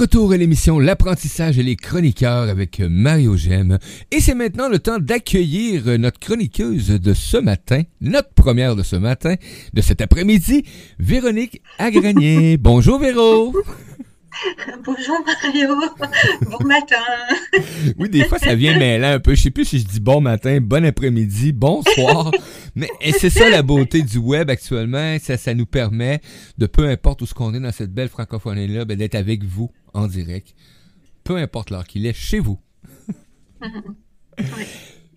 Retour à l'émission L'apprentissage et les chroniqueurs avec Mario Gem. Et c'est maintenant le temps d'accueillir notre chroniqueuse de ce matin, notre première de ce matin, de cet après-midi, Véronique Agranier. Bonjour Véro. Bonjour Mario, bon matin. Oui, des fois ça vient mêler un peu. Je sais plus si je dis bon matin, bon après-midi, bonsoir. Mais c'est ça la beauté du web actuellement. Ça, ça nous permet de peu importe où ce qu'on est dans cette belle francophonie-là, ben, d'être avec vous en direct. Peu importe l'heure qu'il est, chez vous.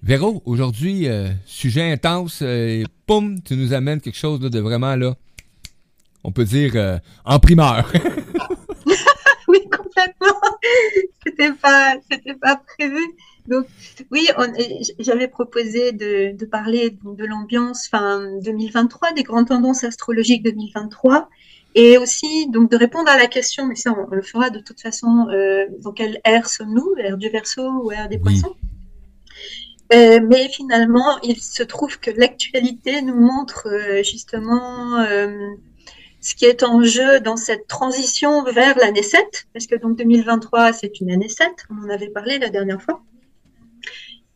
Véro, aujourd'hui, euh, sujet intense, euh, poum, tu nous amènes quelque chose de vraiment là, on peut dire euh, en primeur. c'était pas, c'était pas prévu. Donc, oui, j'avais proposé de, de, parler de l'ambiance fin 2023, des grandes tendances astrologiques 2023, et aussi donc de répondre à la question, mais ça on, le fera de toute façon, euh, dans quelle ère sommes-nous, ère du Verseau ou ère des Poissons. Euh, mais finalement, il se trouve que l'actualité nous montre euh, justement ce qui est en jeu dans cette transition vers l'année 7, parce que donc 2023, c'est une année 7, on en avait parlé la dernière fois.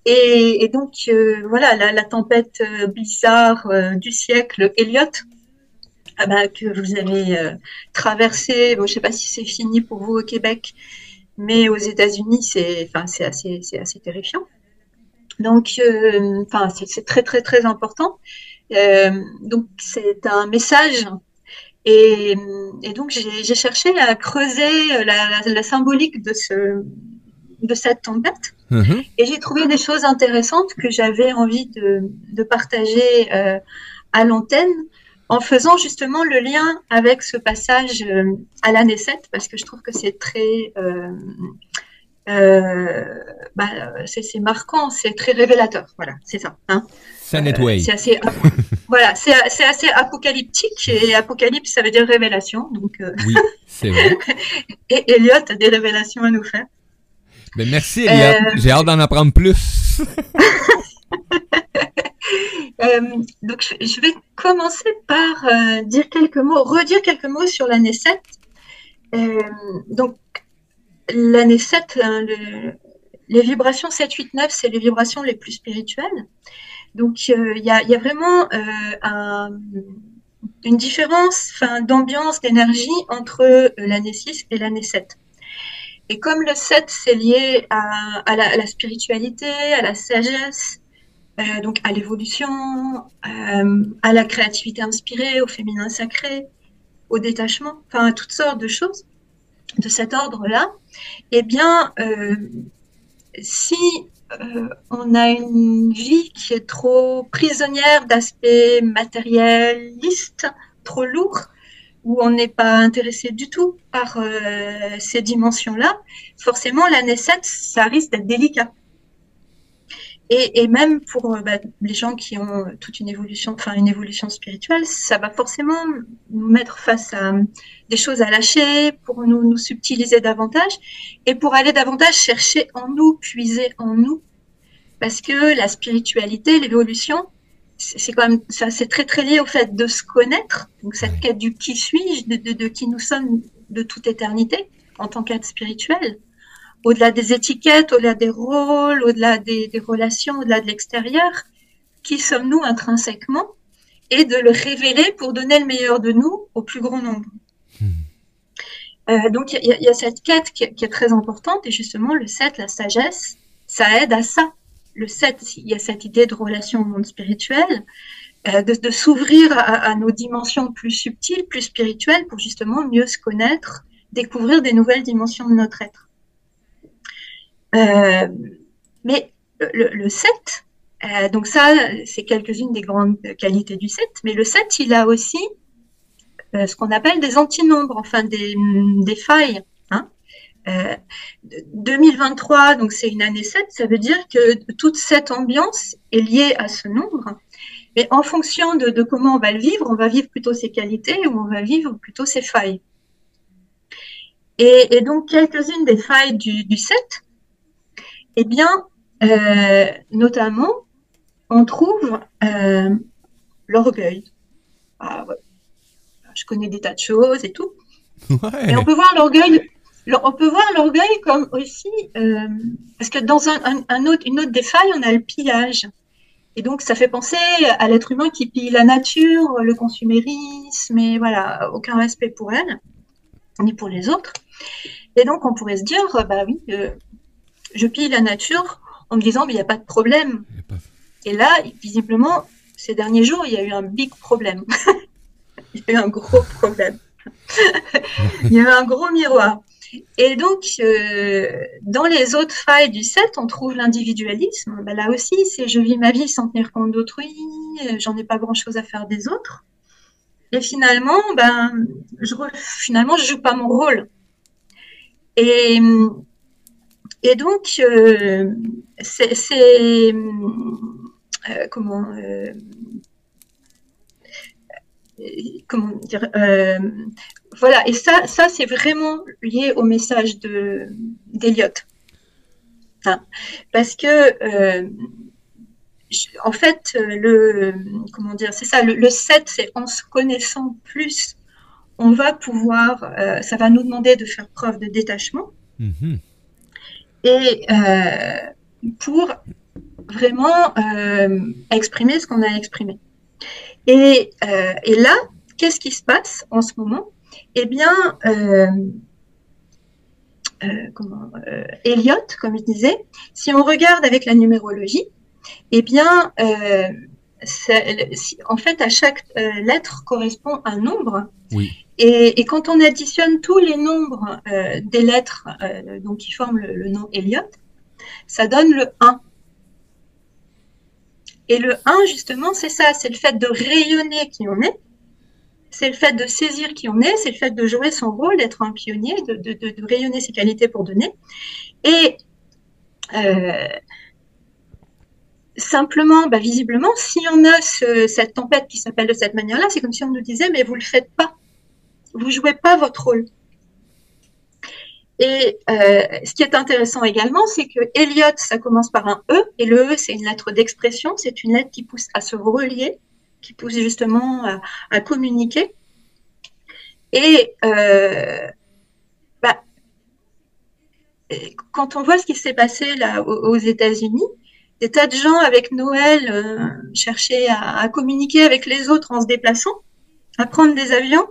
Et, donc, euh, voilà, la, tempête euh, bizarre euh, du siècle, Elliot, ah bah, que vous avez traversé, bon, je ne sais pas si c'est fini pour vous au Québec, mais aux États-Unis, c'est assez, assez terrifiant. Donc, enfin, c'est très, très, très important. donc, c'est un message et, donc, j'ai cherché à creuser la, symbolique de, ce, de cette tempête. Mhm. Et j'ai trouvé des choses intéressantes que j'avais envie de, partager euh, à l'antenne en faisant justement le lien avec ce passage euh, à l'année 7, parce que je trouve que c'est très... Euh, bah, c'est marquant, c'est très révélateur. Voilà, c'est ça. Hein. C'est assez, voilà, c'est assez apocalyptique et apocalypse, ça veut dire révélation. Donc, euh, Oui, c'est vrai. et Elliot a des révélations à nous faire. Ben, merci Elliot, euh, j'ai hâte d'en apprendre plus. Euh, donc je vais commencer par dire quelques mots, redire quelques mots sur l'année 7. donc l'année 7, hein, les vibrations 7, 8, 9, c'est les vibrations les plus spirituelles. Donc, euh, il y, a, vraiment euh, une différence d'ambiance, d'énergie entre euh, l'année 6 et l'année 7. Et comme le 7, c'est lié à, la, spiritualité, à la sagesse, donc à l'évolution, à la créativité inspirée, au féminin sacré, au détachement, enfin à toutes sortes de choses de cet ordre-là, eh bien, si euh, on a une vie qui est trop prisonnière d'aspects matérialistes, trop lourds, où on n'est pas intéressé du tout par euh, ces dimensions-là, forcément l'année 7, ça risque d'être délicat. Et, même pour euh, bah, les gens qui ont toute une évolution, enfin une évolution spirituelle, ça va forcément nous mettre face à des choses à lâcher, pour nous, nous subtiliser davantage, et pour aller davantage chercher en nous, puiser en nous, parce que la spiritualité, l'évolution, c'est quand même ça, c'est très très lié au fait de se connaître, donc cette quête du qui suis-je, de, de qui nous sommes de toute éternité en tant qu'être spirituel au-delà des étiquettes, au-delà des rôles, au-delà des, relations, au-delà de l'extérieur, qui sommes-nous intrinsèquement, et de le révéler pour donner le meilleur de nous au plus grand nombre. Hmm. Euh, donc il y, a cette quête qui, est très importante, et justement le 7, la sagesse, ça aide à ça. Le 7, il y a cette idée de relation au monde spirituel, euh, de, s'ouvrir à, à, nos dimensions plus subtiles, plus spirituelles, pour justement mieux se connaître, découvrir des nouvelles dimensions de notre être. Euh, mais le, 7, euh, donc ça, c'est quelques-unes des grandes qualités du 7, mais le 7, il a aussi euh, ce qu'on appelle des antinombres, enfin des, des failles. Hein. 2023, donc c'est une année 7, ça veut dire que toute cette ambiance est liée à ce nombre. Mais en fonction de, de, comment on va le vivre, on va vivre plutôt ses qualités ou on va vivre plutôt ses failles. Et, et donc, quelques-unes des failles du, du 7, eh bien, euh, notamment, on trouve euh, l'orgueil. Ah, Je connais des tas de choses et tout. Et on peut voir l'orgueil. on peut voir l'orgueil comme aussi, euh, parce que dans un, autre, une autre des failles, on a le pillage. Et donc, ça fait penser à l'être humain qui pille la nature, le consumérisme, et voilà, aucun respect pour elle, ni pour les autres. Et donc, on pourrait se dire, bah oui, euh, je pille la nature en me disant, mais il n'y a pas de problème. Et là, visiblement, ces derniers jours, il y a eu un big problème. il y a eu un gros problème. il y a eu un gros miroir. Et donc, euh, dans les autres failles du 7, on trouve l'individualisme. Ben là aussi, c'est je vis ma vie sans tenir compte d'autrui, euh, j'en ai pas grand-chose à faire des autres. Et finalement, ben, je, finalement, je joue pas mon rôle. Et, et donc, euh, c'est comment comment dire voilà, et ça, ça c'est vraiment lié au message de d'Eliott. Hein. parce que, euh, en fait, le, comment dire, c'est ça, le, 7, c'est en se connaissant plus, on va pouvoir, euh, ça va nous demander de faire preuve de détachement. Mm-hmm. Et euh, pour vraiment exprimer ce qu'on a exprimé. Et, et là, qu'est-ce qui se passe en ce moment? Eh bien, euh, euh, euh, Elliot, comme il disait, si on regarde avec la numérologie, eh bien, en fait, à chaque lettre correspond un nombre. Et, quand on additionne tous les nombres des lettres donc, qui forment le, le nom Elliot, ça donne le 1. Et le 1, justement, c'est ça, c'est le fait de rayonner qui on est, c'est le fait de saisir qui on est, c'est le fait de jouer son rôle, d'être un pionnier, de, rayonner ses qualités pour donner. Et euh, simplement, bah, visiblement, si on a cette tempête qui s'appelle de cette manière-là, c'est comme si on nous disait, mais vous ne le faites pas. Vous jouez pas votre rôle. Et euh, ce qui est intéressant également, c'est que Elliot, ça commence par un E, et le E, c'est une lettre d'expression, c'est une lettre qui pousse à se relier, qui pousse justement à, communiquer. Et euh, bah, quand on voit ce qui s'est passé là aux, États-Unis, des tas de gens avec Noël euh, cherchaient à, communiquer avec les autres en se déplaçant, à prendre des avions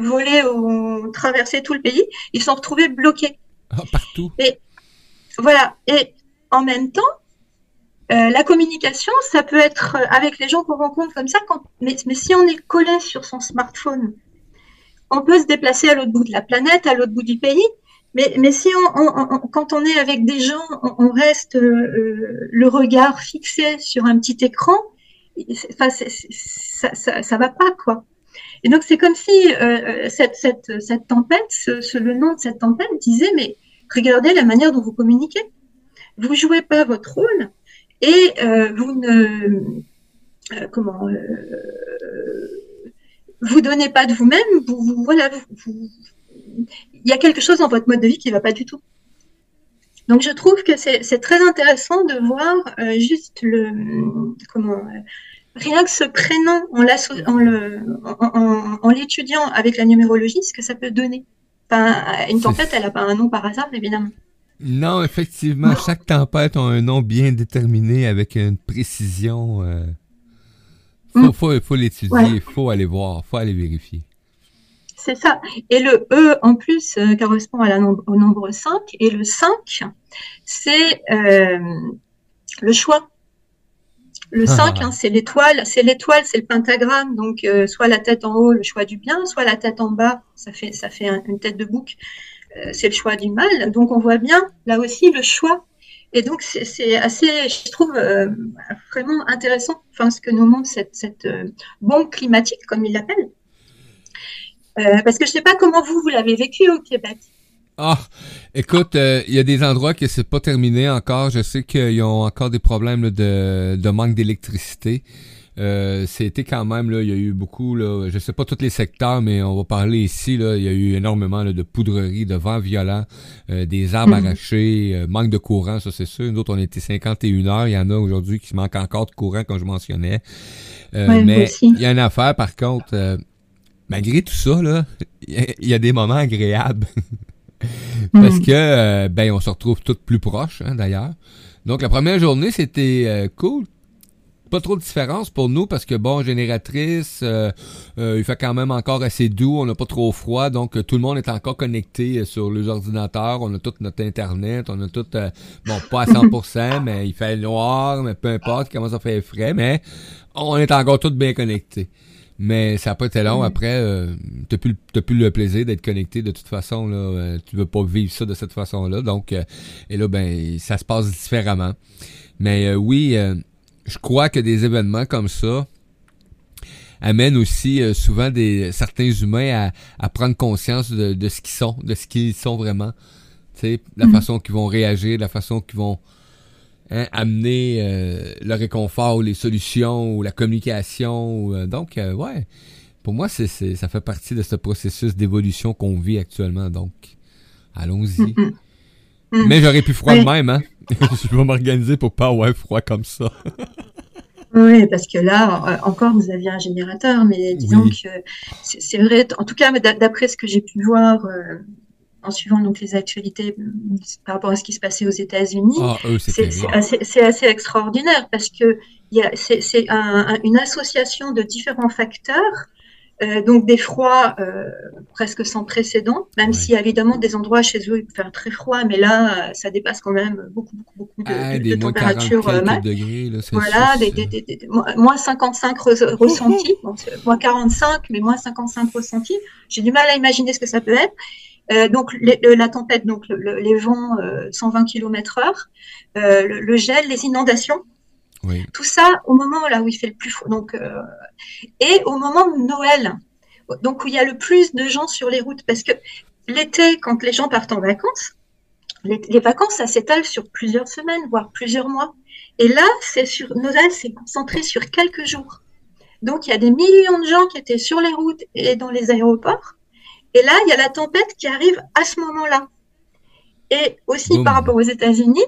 voler ou traverser tout le pays. Ils sont retrouvés bloqués. Ah, partout. Et voilà. Et en même temps, euh, la communication, ça peut être euh, avec les gens qu'on rencontre comme ça, mais, si on est collé sur son smartphone, on peut se déplacer à l'autre bout de la planète, à l'autre bout du pays, mais, si on, quand on est avec des gens, on, reste euh, le regard fixé sur un petit écran, ça, ça, va pas, quoi. Et donc, c'est comme si cette, tempête, le nom de cette tempête disait, mais regardez la manière dont vous communiquez. Vous jouez pas votre rôle, et euh, vous ne euh, comment euh, vous donnez pas de vous-même, vous, voilà, il y a quelque chose dans votre mode de vie qui ne va pas du tout. Donc je trouve que c'est très intéressant de voir juste le comment rien que ce prénom en l'étudiant en, en, avec la numérologie, ce que ça peut donner. Enfin, une tempête, elle n'a pas un nom par hasard, évidemment. Non, effectivement, chaque tempête a un nom bien déterminé avec une précision. Euh... Faut, mm. faut, l'étudier, il faut aller voir, faut aller vérifier. C'est ça. Et le E, en plus, euh, correspond à la au nombre 5. Et le 5, c'est euh, le choix. Le 5, ah. hein, c'est l'étoile. C'est l'étoile, c'est le pentagramme. Donc, euh, soit la tête en haut, le choix du bien, soit la tête en bas, ça fait, ça fait une tête de bouc. Euh, c'est le choix du mal. Donc on voit bien là aussi le choix. Et donc c'est assez, je trouve euh, vraiment intéressant, enfin ce que nous montre cette, bombe climatique comme il l'appelle. parce que je ne sais pas comment vous vous l'avez vécu au Québec. Ah, écoute, il y a des endroits que c'est pas terminé encore. Je sais qu'ils ont encore des problèmes de manque d'électricité. Euh, c'était quand même là, il y a eu beaucoup là, je sais pas tous les secteurs, mais on va parler ici là, il y a eu énormément de poudreries, de vents violents, euh, des arbres mhm. arrachés, euh, manque de courant, ça c'est sûr. Nous autres on était 51 heures, il y en a aujourd'hui qui manquent encore de courant comme je mentionnais. mais il y a une affaire par contre, malgré tout ça là, il y, a des moments agréables. Parce que, euh, ben, on se retrouve toutes plus proches, hein, d'ailleurs. Donc, la première journée, c'était euh, cool. Pas trop de différence pour nous parce que, bon, génératrice, euh, il fait quand même encore assez doux, on n'a pas trop froid, donc tout le monde est encore connecté sur les ordinateurs, on a tout notre Internet, on a tout, bon, pas à 100%, mais il fait noir, mais peu importe, comment ça fait frais, mais on est encore tous bien connectés. Mais ça n'a pas été long. Après, euh, t'as plus, plus le plaisir d'être connecté de toute façon. Là, euh, tu veux pas vivre ça de cette façon-là. Donc, euh, et là, ben, ça se passe différemment. Mais euh, oui, je crois que des événements comme ça amènent aussi souvent des certains humains à, à prendre conscience de, de ce qu'ils sont, de ce qu'ils sont vraiment. Tu sais, la mm. façon qu'ils vont réagir, la façon qu'ils vont Hein, amener euh, le réconfort ou les solutions ou la communication. Euh, donc, euh, ouais, pour moi, c'est, ça fait partie de ce processus d'évolution qu'on vit actuellement. Donc, allons-y. Mm, mm. Mm. Mais j'aurais pu froid de même, hein? Je vais m'organiser pour pas avoir froid comme ça. oui, parce que là, encore, vous aviez un générateur, mais disons que c'est, vrai, en tout cas, d'après ce que j'ai pu voir en suivant donc les actualités mm, par rapport à ce qui se passait aux États-Unis, ah, c'est assez, extraordinaire parce que c'est une association de différents facteurs. Euh, donc des froids euh, presque sans précédent, même s'il y a évidemment des endroits chez eux où il peut faire très froid, mais là ça dépasse quand même beaucoup beaucoup beaucoup de, ah, de, température euh, degrés, voilà, des, des, des, moins 55 ressentis, moins 45, mais moins 55 ressentis. J'ai du mal à imaginer ce que ça peut être. Euh, donc la tempête, donc les vents 120 km heure, euh, le, gel, les inondations. Tout ça au moment là où il fait le plus froid. Donc, euh, et au moment de Noël, donc où il y a le plus de gens sur les routes, parce que l'été, quand les gens partent en vacances, les, les vacances, ça s'étale sur plusieurs semaines, voire plusieurs mois. Et là, c'est sur Noël, c'est concentré sur quelques jours. Donc, il y a des millions de gens qui étaient sur les routes et dans les aéroports et là, il y a la tempête qui arrive à ce moment-là. Et aussi par rapport aux États-Unis,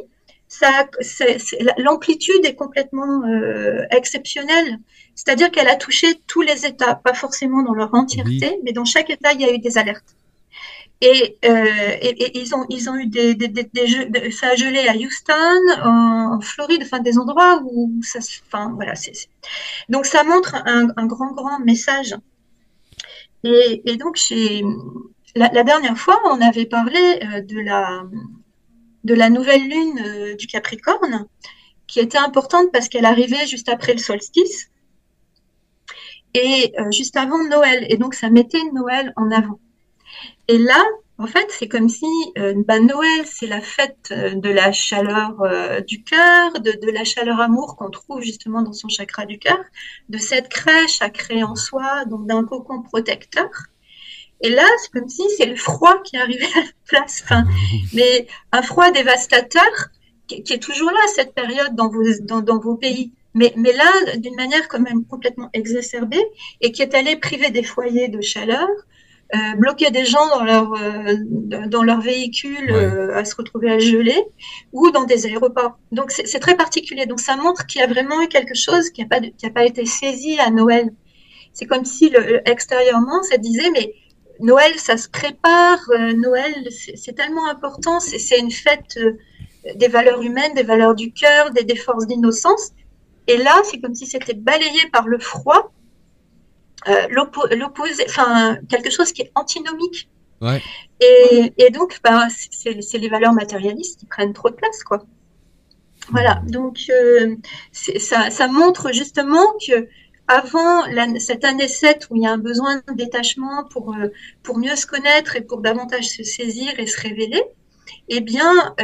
l'amplitude est complètement euh, exceptionnelle. C'est-à-dire qu'elle a touché tous les États, pas forcément dans leur entièreté, mais dans chaque État, il y a eu des alertes. Et, euh, ils, ont, ils ont eu des, jeux, ça a gelé à Houston, en Floride, enfin des endroits où ça, enfin voilà, donc ça montre un, un, grand grand message et, donc, la, la, dernière fois, on avait parlé euh, de, la, nouvelle lune euh, du Capricorne, qui était importante parce qu'elle arrivait juste après le solstice et euh, juste avant Noël. Et donc, ça mettait Noël en avant. Et là, en fait, c'est comme si bah, Noël, c'est la fête de la chaleur du cœur, de, de, la chaleur amour qu'on trouve justement dans son chakra du cœur, de cette crèche à créer en soi, donc d'un cocon protecteur. Et là, c'est comme si c'est le froid qui arrivait à la place. Enfin, mais un froid dévastateur qui, est toujours là à cette période dans vos, dans, dans vos pays. Mais, mais là, d'une manière quand même complètement exacerbée et qui est allé priver des foyers de chaleur, euh, bloquer des gens dans leur euh, dans leur véhicule euh, à se retrouver à geler ou dans des aéroports. Donc c'est très particulier. Donc ça montre qu'il y a vraiment eu quelque chose qui n'a pas qui a pas été saisi à Noël. C'est comme si le, extérieurement ça disait mais Noël ça se prépare. Noël c'est tellement important. C'est une fête des valeurs humaines, des valeurs du cœur, des, des forces d'innocence. Et là c'est comme si c'était balayé par le froid euh, l'opposé, enfin quelque chose qui est antinomique. Et, donc, bah, c'est les valeurs matérialistes qui prennent trop de place, quoi. Voilà. Donc, euh, ça, montre justement que avant cette année 7 où il y a un besoin de détachement pour, euh, pour mieux se connaître et pour davantage se saisir et se révéler, eh bien,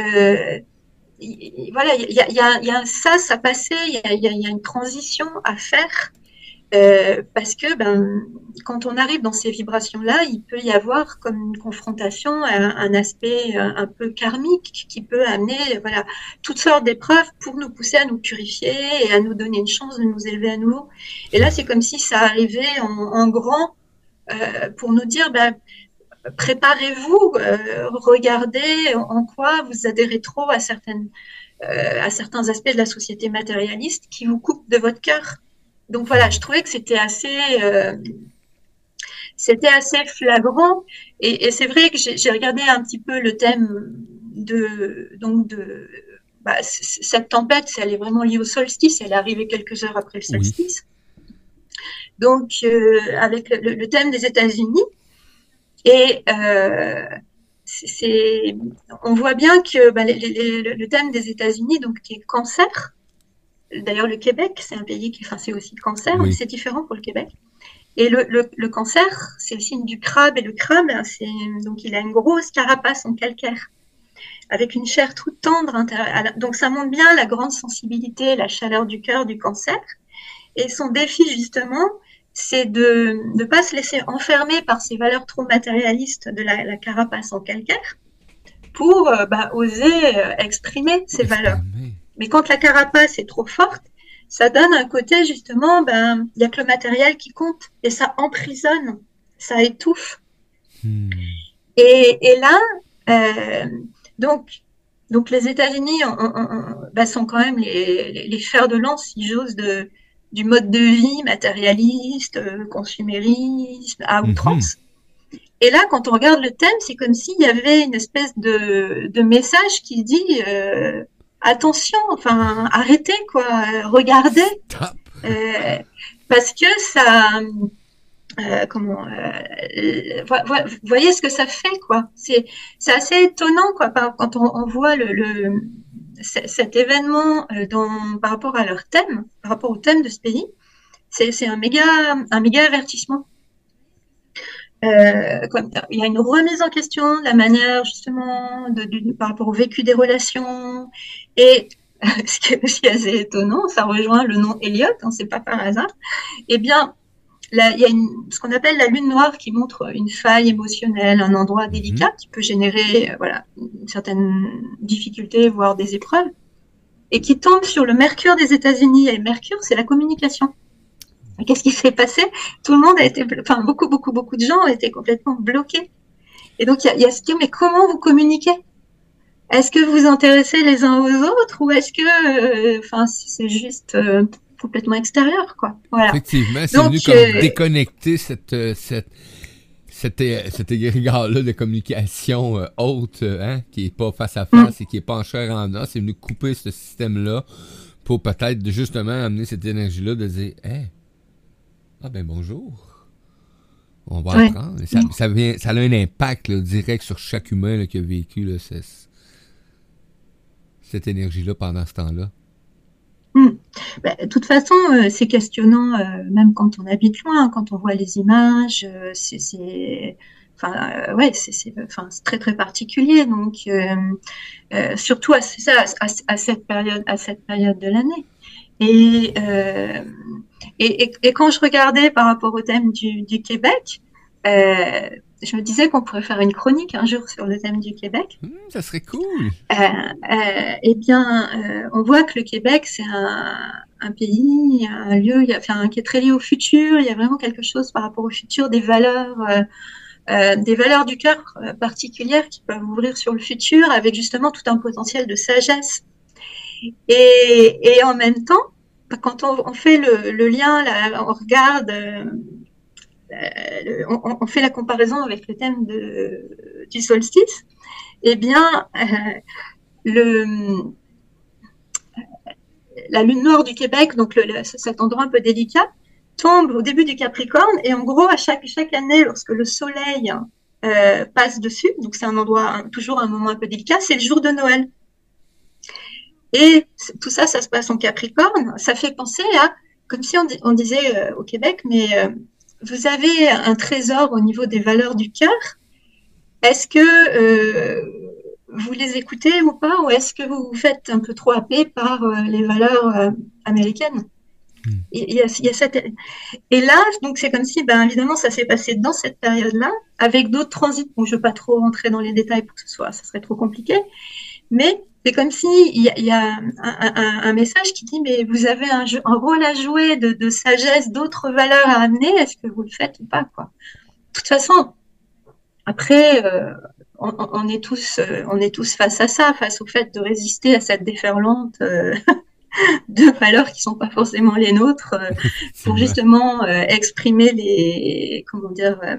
voilà, il y a, ça, ça passait, il y a, y a, une transition à faire euh, parce que ben, quand on arrive dans ces vibrations-là, il peut y avoir comme une confrontation, un, un aspect un, un, peu karmique qui peut amener voilà, toutes sortes d'épreuves pour nous pousser à nous purifier et à nous donner une chance de nous élever à nouveau. Et là, c'est comme si ça arrivait en, grand euh, pour nous dire, ben, préparez-vous, euh, regardez en quoi vous adhérez trop à, certaines, euh, à certains aspects de la société matérialiste qui vous coupent de votre cœur. Donc voilà, je trouvais que c'était assez, euh, c'était assez flagrant. Et, c'est vrai que j'ai regardé un petit peu le thème de donc de bah, cette tempête, elle est vraiment liée au solstice. Elle est arrivée quelques heures après le solstice. Donc euh, avec le, thème des États-Unis et euh, c'est, on voit bien que bah, le thème des États-Unis, donc qui est cancer. D'ailleurs, le Québec, c'est un pays qui, enfin, c'est aussi le cancer, mais c'est différent pour le Québec. Et le, le, cancer, c'est le signe du crabe, et le crabe, c'est donc il a une grosse carapace en calcaire, avec une chair toute tendre. Donc ça montre bien la grande sensibilité, la chaleur du cœur du cancer. Et son défi justement, c'est de ne pas se laisser enfermer par ces valeurs trop matérialistes de la, carapace en calcaire pour euh, bah, oser euh, exprimer ces valeurs. Mais quand la carapace est trop forte, ça donne un côté justement, ben, il n'y a que le matériel qui compte et ça emprisonne, ça étouffe. Hmm. Et, là, euh, donc, donc les États-Unis ben, sont quand même les, les, fers de lance, si j'ose, de, du mode de vie matérialiste, consumériste, à mhm. outrance. Et là, quand on regarde le thème, c'est comme s'il y avait une espèce de, de message qui dit euh, attention, enfin arrêtez quoi, regardez, euh, parce que ça, comment, voyez ce que ça fait quoi. C'est c'est assez étonnant quoi quand on, on voit le, le cet événement euh, dans, par rapport à leur thème, par rapport au thème de ce pays, c'est un méga, un méga avertissement. Euh, il y a une remise en question de la manière justement de, par rapport au vécu des relations et ce qui est aussi assez étonnant, ça rejoint le nom Elliot, hein, c'est pas par hasard. Eh bien, il y a ce qu'on appelle la lune noire qui montre une faille émotionnelle, un endroit délicat mhm. qui peut générer euh, voilà, une certaine difficulté, voire des épreuves, et qui tombe sur le Mercure des États-Unis. Et Mercure, c'est la communication. Qu'est-ce qui s'est passé? Tout le monde a été, enfin beaucoup, beaucoup, beaucoup de gens ont été complètement bloqués. Et donc il y a, y a ce mais comment vous communiquez? Est-ce que vous vous intéressez les uns aux autres ou est-ce que, euh, enfin, c'est juste euh, complètement extérieur, quoi? Voilà. Effectivement, c'est venu comme euh, déconnecter cette, euh, cette, cet, cet égrégore-là de communication euh, haute, hein, qui est pas face à face et qui est pas en chair en os. C'est venu couper ce système-là pour peut-être justement amener cette énergie-là de dire, hey, ah ben bonjour. On va apprendre. Ça, ça, vient, ça a un impact direct sur chaque humain qui a vécu là, cette énergie-là pendant ce temps-là. Hmm. Bah, de toute façon, euh, c'est questionnant, euh, même quand on habite loin, quand on voit les images, euh, c'est, enfin, ouais, c'est, enfin, très très particulier. Donc, surtout à, ça, à, cette période, à cette période de l'année. Et, et, et, quand je regardais par rapport au thème du, du Québec, je me disais qu'on pourrait faire une chronique un jour sur le thème du Québec. Mmh, ça serait cool. Euh, euh, eh bien, euh, on voit que le Québec, c'est un, pays, un lieu il y a, enfin, qui est très lié au futur. Il y a vraiment quelque chose par rapport au futur, des valeurs, des valeurs du cœur particulières qui peuvent ouvrir sur le futur, avec justement tout un potentiel de sagesse. Et, en même temps, quand on, fait le, lien, on regarde euh, on, fait la comparaison avec le thème du solstice, eh bien, euh, la lune noire du Québec, donc cet endroit un peu délicat, tombe au début du Capricorne et en gros à chaque chaque année lorsque le Soleil euh, passe dessus, donc c'est un endroit toujours un moment un peu délicat, c'est le jour de Noël. Et tout ça, ça se passe en Capricorne. Ça fait penser à comme si on, disait au Québec, mais vous avez un trésor au niveau des valeurs du cœur. Est-ce que euh, vous les écoutez ou pas, ou est-ce que vous vous faites un peu trop happer par euh, les valeurs euh, américaines? Hmm. il y, a, cette... Et là, donc c'est comme si, ben, évidemment, ça s'est passé dans cette période-là, avec d'autres transits. Bon, je ne veux pas trop rentrer dans les détails pour que ce soit, ça serait trop compliqué, mais c'est comme si il y a, un, message qui dit mais vous avez un, rôle à jouer de, sagesse, d'autres valeurs à amener. Est-ce que vous le faites ou pas quoi? De toute façon, après, euh, on, est tous, euh, on est tous face à ça, face au fait de résister à cette déferlante euh, de valeurs qui sont pas forcément les nôtres euh, pour justement euh, exprimer les comment dire euh,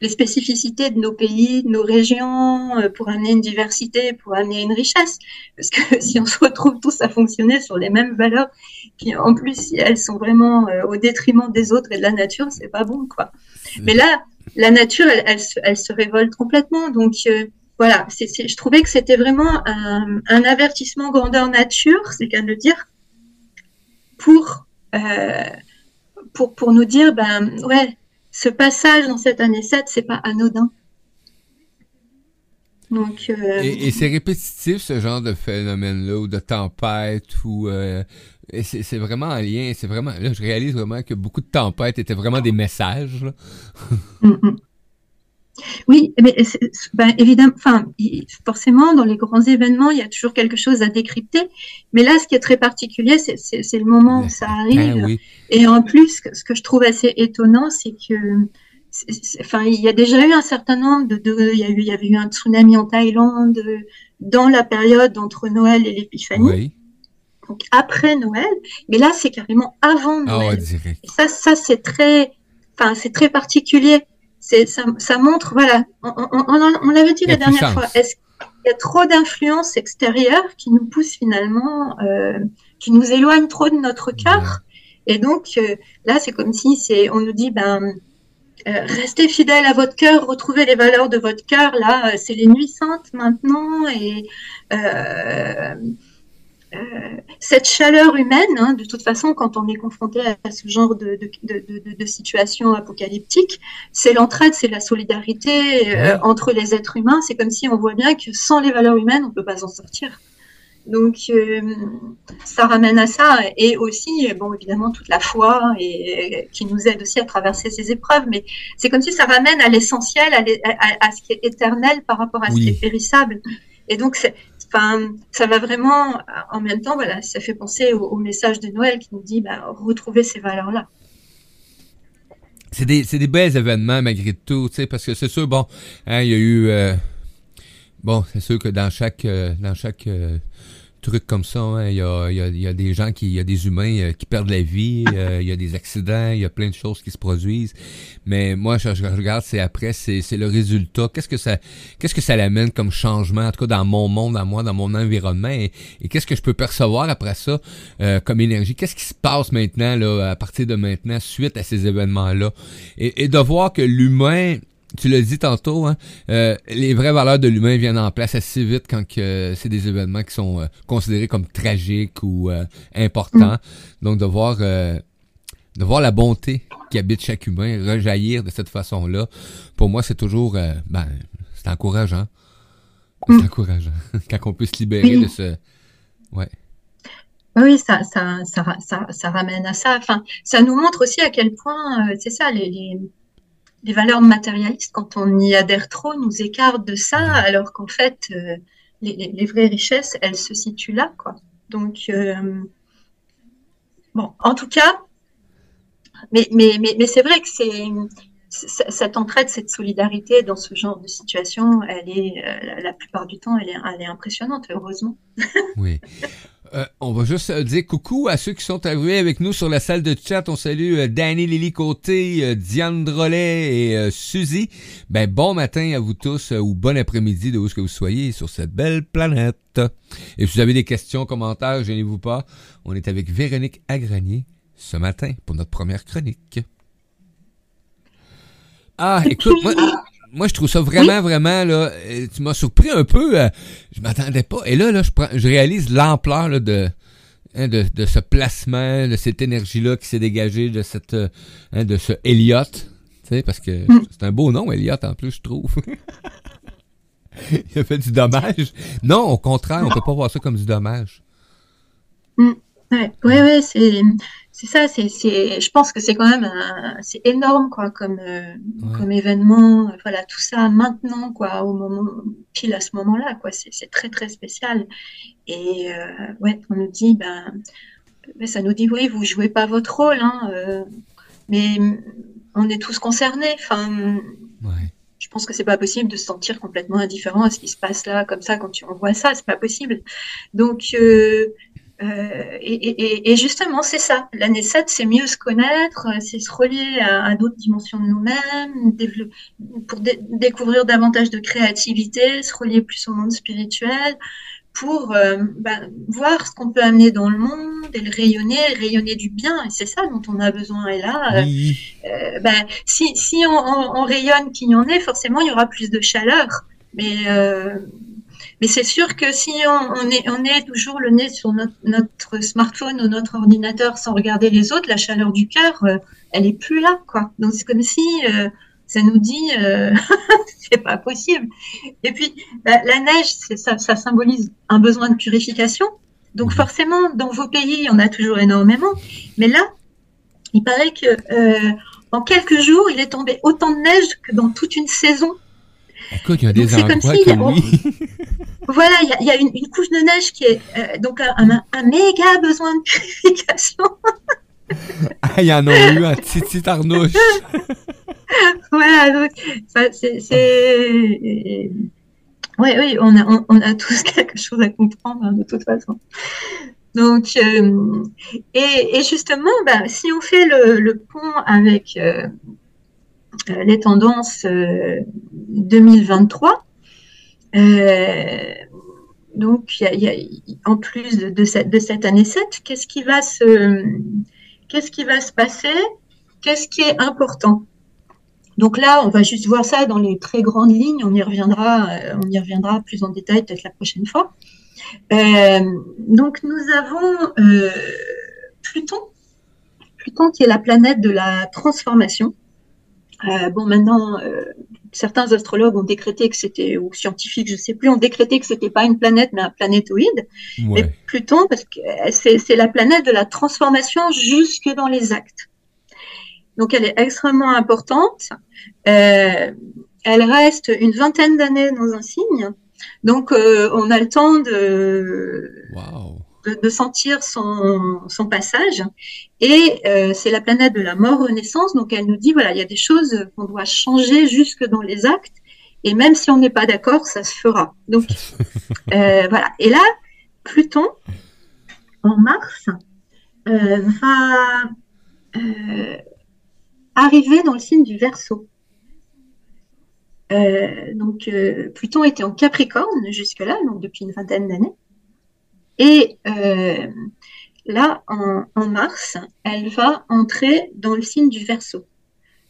les spécificités de nos pays, de nos régions, pour amener une diversité, pour amener une richesse. Parce que si on se retrouve tous à fonctionner sur les mêmes valeurs, qui en plus si elles sont vraiment au détriment des autres et de la nature, c'est pas bon quoi. Mais là, la nature, elle, elle, se, elle se révolte complètement. Donc voilà, je trouvais que c'était vraiment un, avertissement grandeur nature, c'est qu'à le dire, pour, euh, pour, pour nous dire, ben ouais, ce passage dans cette année 7, c'est pas anodin. Donc, euh, et, c'est répétitif ce genre de phénomène-là, ou de tempête, ou euh, c'est vraiment en lien, c'est vraiment, là je réalise vraiment que beaucoup de tempêtes étaient vraiment des messages. Mm, mm. Oui, mais ben, évidemment, enfin, forcément, dans les grands événements, il y a toujours quelque chose à décrypter. Mais là, ce qui est très particulier, c'est le moment où ça arrive. Ben Et en plus, ce que je trouve assez étonnant, c'est que, enfin, il y a déjà eu un certain nombre de, il, y a eu, il y avait eu un tsunami en Thaïlande dans la période entre Noël et l'Épiphanie. Oui. Donc après Noël, mais là, c'est carrément avant ah Noël. et ça, ça c'est très, enfin, c'est très particulier ça, ça, montre, voilà, on, on, on, l'avait dit la dernière fois, est-ce qu'il y a trop d'influences extérieures qui nous poussent finalement, euh, qui nous éloignent trop de notre cœur Et donc euh, là, c'est comme si c'est, on nous dit, ben, euh, restez fidèle à votre cœur, retrouvez les valeurs de votre cœur. Là, c'est les nuits saintes maintenant et cette chaleur humaine, hein, de toute façon, quand on est confronté à ce genre de, de, situation apocalyptique, c'est l'entraide, c'est la solidarité euh, entre les êtres humains. C'est comme si on voit bien que sans les valeurs humaines, on ne peut pas s'en sortir. Donc, euh, ça ramène à ça, et aussi, bon, évidemment, toute la foi et, qui nous aide aussi à traverser ces épreuves, mais c'est comme si ça ramène à l'essentiel, à, ce qui est éternel par rapport à ce qui est périssable. Et donc, c'est Enfin, ça va vraiment, en même temps, voilà, ça fait penser au, message de Noël qui nous dit, bah, retrouver ces valeurs-là. C'est des, des bels événements malgré tout, parce que c'est sûr, bon, hein, il y a eu, euh, bon, c'est sûr que dans chaque, euh, dans chaque euh, trucs comme ça. Hein. Il, y a, y a, des gens qui, il y a des humains euh, qui perdent la vie, euh, il y a des accidents, il y a plein de choses qui se produisent. Mais moi, je, regarde, c'est après, c'est, le résultat. Qu'est-ce que ça, qu'est-ce que ça l'amène comme changement, en tout cas dans mon monde, dans moi, dans mon environnement, et, qu'est-ce que je peux percevoir après ça euh, comme énergie? Qu'est-ce qui se passe maintenant là, à partir de maintenant, suite à ces événements-là, et, et de voir que l'humain tu l'as dit tantôt, hein, euh, les vraies valeurs de l'humain viennent en place assez vite quand c'est des événements qui sont euh, considérés comme tragiques ou euh, importants. Mm. Donc de voir de voir la bonté qui habite chaque humain rejaillir de cette façon-là, pour moi c'est toujours ben c'est encourageant. C'est mm. encourageant quand on peut se libérer de ce ouais. Oui, ça, ça, ça, ça, ça ramène à ça. Enfin, ça nous montre aussi à quel point, c'est ça, les, les les valeurs matérialistes, quand on y adhère trop, nous écartent de ça, alors qu'en fait, euh, les, vraies richesses, elles se situent là, quoi. Donc, euh, bon, en tout cas, mais, mais, mais, mais c'est vrai que c'est cette entraide, cette solidarité dans ce genre de situation, elle est, euh, la plupart du temps, elle est, elle est impressionnante, heureusement. Oui. Euh, on va juste euh, dire coucou à ceux qui sont arrivés avec nous sur la salle de chat. On salue euh, Danny Lily Côté, Diane Drolet et Suzy. Ben bon matin à vous tous ou bon après-midi de où que vous soyez sur cette belle planète. Et si vous avez des questions, commentaires, gênez-vous pas. On est avec Véronique Agranier ce matin pour notre première chronique. Ah, écoute, moi, moi, je trouve ça vraiment, vraiment, là, euh, tu m'as surpris un peu. Euh, je m'attendais pas. Et là, là, je, prends, je réalise l'ampleur de, hein, de, de, ce placement, de cette énergie-là qui s'est dégagée de cette, euh, hein, de ce Elliot. Tu sais, parce que mm. c'est un beau nom, Elliot, en plus, je trouve. Il a fait du dommage. Non, au contraire, on peut pas voir ça comme du dommage. Mm. Ouais, ouais, ouais c'est c'est ça, c'est, je pense que c'est quand même, c'est énorme quoi, comme, euh, comme événement. Voilà, tout ça maintenant quoi, au moment, pile à ce moment-là quoi, c'est, très très spécial. Et euh, ouais, on nous dit, ben, ça nous dit oui, vous jouez pas votre rôle, hein, euh, mais on est tous concernés. Enfin, je pense que c'est pas possible de se sentir complètement indifférent à ce qui se passe là, comme ça, quand tu, on voit ça, c'est pas possible. Donc et, justement, c'est ça. L'année 7, c'est mieux se connaître, c'est se relier à, d'autres dimensions de nous-mêmes, pour découvrir davantage de créativité, se relier plus au monde spirituel, pour euh, bah, voir ce qu'on peut amener dans le monde et le rayonner, rayonner du bien. Et c'est ça dont on a besoin. Et là, euh, euh, bah, si, si on, rayonne qui y en est, forcément, il y aura plus de chaleur. Mais, mais c'est sûr que si on, est, on est toujours le nez sur notre, notre, smartphone ou notre ordinateur sans regarder les autres, la chaleur du cœur, elle est plus là. Quoi. Donc c'est comme si ça nous dit euh, c'est pas possible. Et puis la, neige, ça, ça symbolise un besoin de purification. Donc mhm. forcément, dans vos pays, il y en a toujours énormément. Mais là, il paraît que euh, en quelques jours, il est tombé autant de neige que dans toute une saison. Écoute, il y a des endroits Voilà, il y a, une, couche de neige qui est euh, donc un, un, méga besoin de purification. ah, il y en a eu un petit, petit arnouche. voilà, donc, c'est. Oui, oui, on a, on, a tous quelque chose à comprendre hein, de toute façon. Donc, euh, et, justement, bah, si on fait le, pont avec euh, les tendances 2023, donc, y a, en plus de, cette, année 7, qu'est-ce qui va se, passer? Qu'est-ce qui est important? Donc là, on va juste voir ça dans les très grandes lignes. On y reviendra, euh, on y reviendra plus en détail peut-être la prochaine fois. Euh, donc nous avons euh, Pluton, Pluton qui est la planète de la transformation. bon, maintenant, certains astrologues ont décrété que c'était, ou scientifiques, je ne sais plus, ont décrété que c'était pas une planète, mais un planétoïde. Mais Pluton, parce que c'est la planète de la transformation jusque dans les actes. Donc elle est extrêmement importante. Euh, elle reste une vingtaine d'années dans un signe. Donc euh, on a le temps de, de, sentir son, son, passage. Et euh, c'est la planète de la mort-renaissance. Donc elle nous dit, voilà, il y a des choses qu'on doit changer jusque dans les actes. Et même si on n'est pas d'accord, ça se fera. Donc voilà. Et là, Pluton, en mars, va arrivé dans le signe du Verseau. Euh, donc euh, Pluton était en Capricorne jusque-là, donc depuis une vingtaine d'années. Et euh, là, en, mars, elle va entrer dans le signe du Verseau,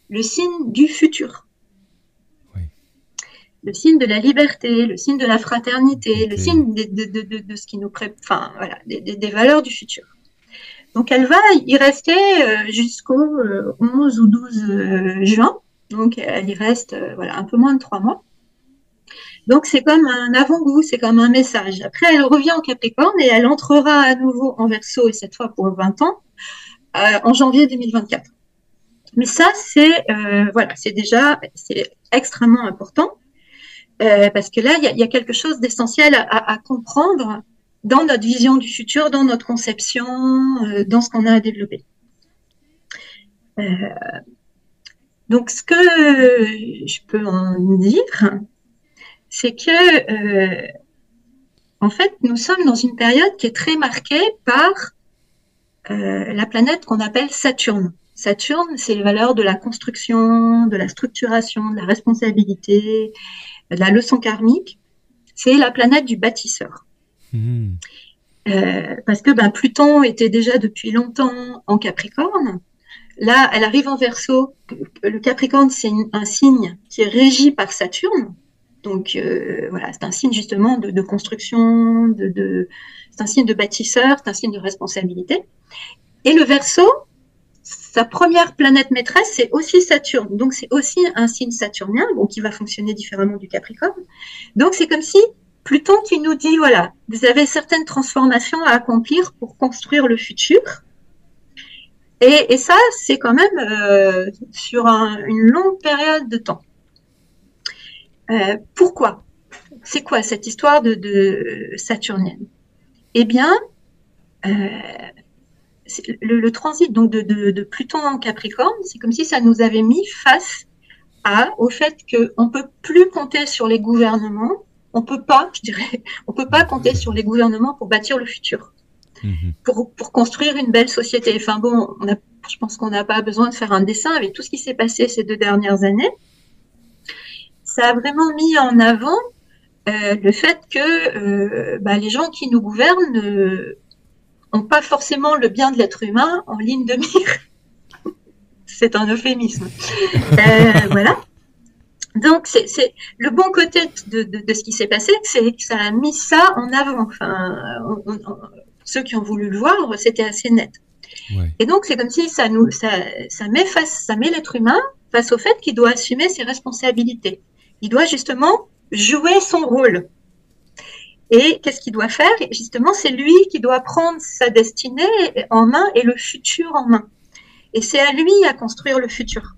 le signe du futur. Le signe de la liberté, le signe de la fraternité, le signe de, ce qui nous prépare, enfin voilà, des valeurs du futur. Donc elle va y rester euh, jusqu'au 11 euh, ou 12 euh, juin. Donc elle y reste voilà, un peu moins de trois mois. Donc c'est comme un avant-goût, c'est comme un message. Après, elle revient en Capricorne et elle entrera à nouveau en Verseau, et cette fois pour 20 ans, en janvier 2024. Mais ça, c'est voilà, c'est déjà c'est extrêmement important parce que là, il y, a quelque chose d'essentiel à, comprendre dans notre vision du futur, dans notre conception, euh, dans ce qu'on a à développer. Euh, donc, ce que je peux en dire, c'est que, euh, en fait, nous sommes dans une période qui est très marquée par la planète qu'on appelle Saturne. Saturne, c'est les valeurs de la construction, de la structuration, de la responsabilité, de la leçon karmique. C'est la planète du bâtisseur. Hmm. Euh, parce que ben, Pluton était déjà depuis longtemps en Capricorne. Là, elle arrive en Verseau. Le Capricorne, c'est un signe qui est régi par Saturne. Donc euh, voilà, c'est un signe justement de, construction, de, c'est un signe de bâtisseur, c'est un signe de responsabilité. Et le Verseau, sa première planète maîtresse, c'est aussi Saturne. Donc c'est aussi un signe saturnien, bon, qui va fonctionner différemment du Capricorne. Donc c'est comme si Pluton qui nous dit, voilà, vous avez certaines transformations à accomplir pour construire le futur. Et, ça, c'est quand même euh, sur une longue période de temps. Euh, pourquoi? C'est quoi cette histoire de, saturnienne? Eh bien, euh, le, transit donc de, Pluton en Capricorne, c'est comme si ça nous avait mis face à, au fait qu'on ne peut plus compter sur les gouvernements on peut pas, je dirais, on peut pas compter sur les gouvernements pour bâtir le futur. mhm. pour, pour, construire une belle société. Enfin bon, on a, je pense qu'on n'a pas besoin de faire un dessin avec tout ce qui s'est passé ces deux dernières années. Ça a vraiment mis en avant euh, le fait que euh, bah, les gens qui nous gouvernent n'ont pas forcément le bien de l'être humain en ligne de mire. c'est un euphémisme. Euh, voilà. Donc, c'est le bon côté de, de, ce qui s'est passé, c'est que ça a mis ça en avant. Enfin, ceux qui ont voulu le voir, c'était assez net. Et donc, c'est comme si ça nous, ça, ça met face, ça met l'être humain face au fait qu'il doit assumer ses responsabilités. Il doit justement jouer son rôle. Et qu'est-ce qu'il doit faire? Justement, c'est lui qui doit prendre sa destinée en main et le futur en main. Et c'est à lui à construire le futur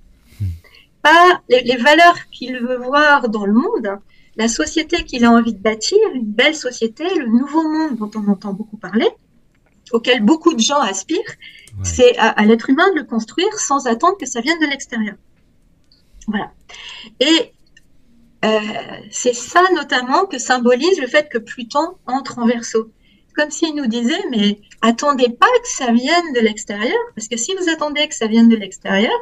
pas les, valeurs qu'il veut voir dans le monde, la société qu'il a envie de bâtir, une belle société, le nouveau monde dont on entend beaucoup parler, auquel beaucoup de gens aspirent, c'est à, l'être humain de le construire sans attendre que ça vienne de l'extérieur. Voilà. Et c'est ça notamment que symbolise le fait que Pluton entre en verso. Comme s'il nous disait, mais attendez pas que ça vienne de l'extérieur, parce que si vous attendez que ça vienne de l'extérieur,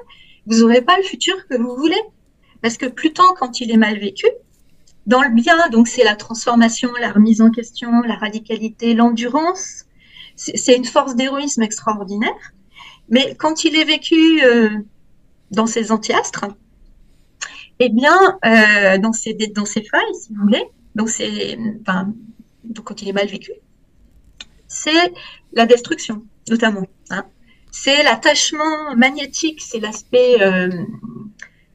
vous n'aurez pas le futur que vous voulez. Parce que Pluton, quand il est mal vécu, dans le bien, donc c'est la transformation, la remise en question, la radicalité, l'endurance, c'est une force d'héroïsme extraordinaire. Mais quand il est vécu euh, dans ses antiastres, eh bien, euh, dans, ses, dans ses failles, si vous voulez, donc, enfin, donc quand il est mal vécu, c'est la destruction, notamment. Hein c'est l'attachement magnétique, c'est l'aspect euh,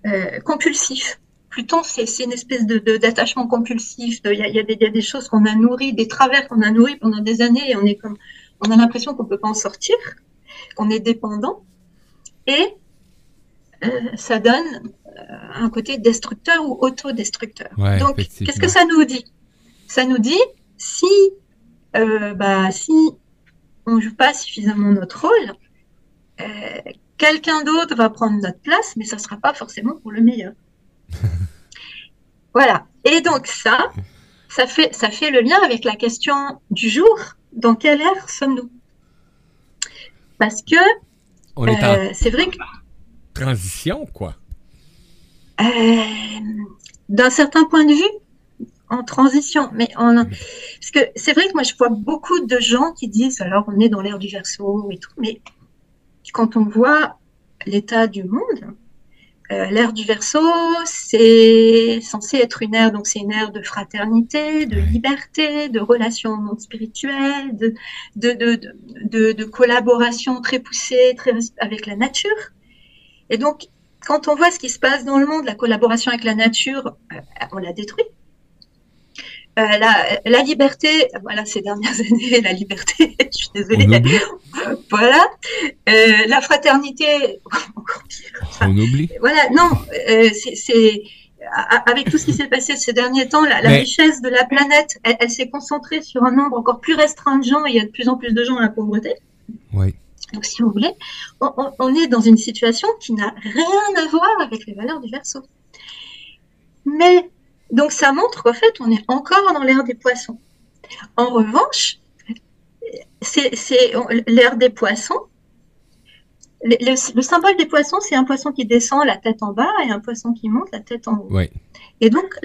euh, compulsif. Pluton, c'est une espèce d'attachement compulsif. Il y, a, des choses qu'on a nourries, des travers qu'on a nourris pendant des années, et on est comme, on a l'impression qu'on peut pas en sortir, qu'on est dépendant, et ça donne un côté destructeur ou autodestructeur. Donc, qu'est-ce que ça nous dit? Ça nous dit si, bah, si on joue pas suffisamment notre rôle, euh, quelqu'un d'autre va prendre notre place, mais ça ne sera pas forcément pour le meilleur. voilà. Et donc ça, ça fait, ça fait le lien avec la question du jour. Dans quelle ère sommes-nous? Parce que euh, c'est vrai que transition quoi? Euh, d'un certain point de vue, en transition, mais parce que c'est vrai que moi je vois beaucoup de gens qui disent alors on est dans l'ère du verso et tout, mais quand on voit l'état du monde, euh, l'ère du verso, c'est censé être une ère, donc c'est une ère de fraternité, de liberté, de relations non spirituelles, de, de, collaboration très poussée très, avec la nature. Et donc, quand on voit ce qui se passe dans le monde, la collaboration avec la nature, euh, on la détruit. Euh, la, liberté, voilà, ces dernières années, la liberté, je suis désolée. voilà. Euh, la fraternité, encore pire. on oublie. Voilà, non, c'est avec tout ce qui s'est passé ces derniers temps, la, richesse de la planète, elle, s'est concentrée sur un nombre encore plus restreint de gens et il y a de plus en plus de gens dans la pauvreté. Oui. Donc, si vous voulez, on, on est dans une situation qui n'a rien à voir avec les valeurs du verso. Mais donc ça montre qu'en fait, on est encore dans l'ère des poissons. En revanche, c'est l'ère des poissons. Le, symbole des poissons, c'est un poisson qui descend la tête en bas et un poisson qui monte la tête en haut. Et donc,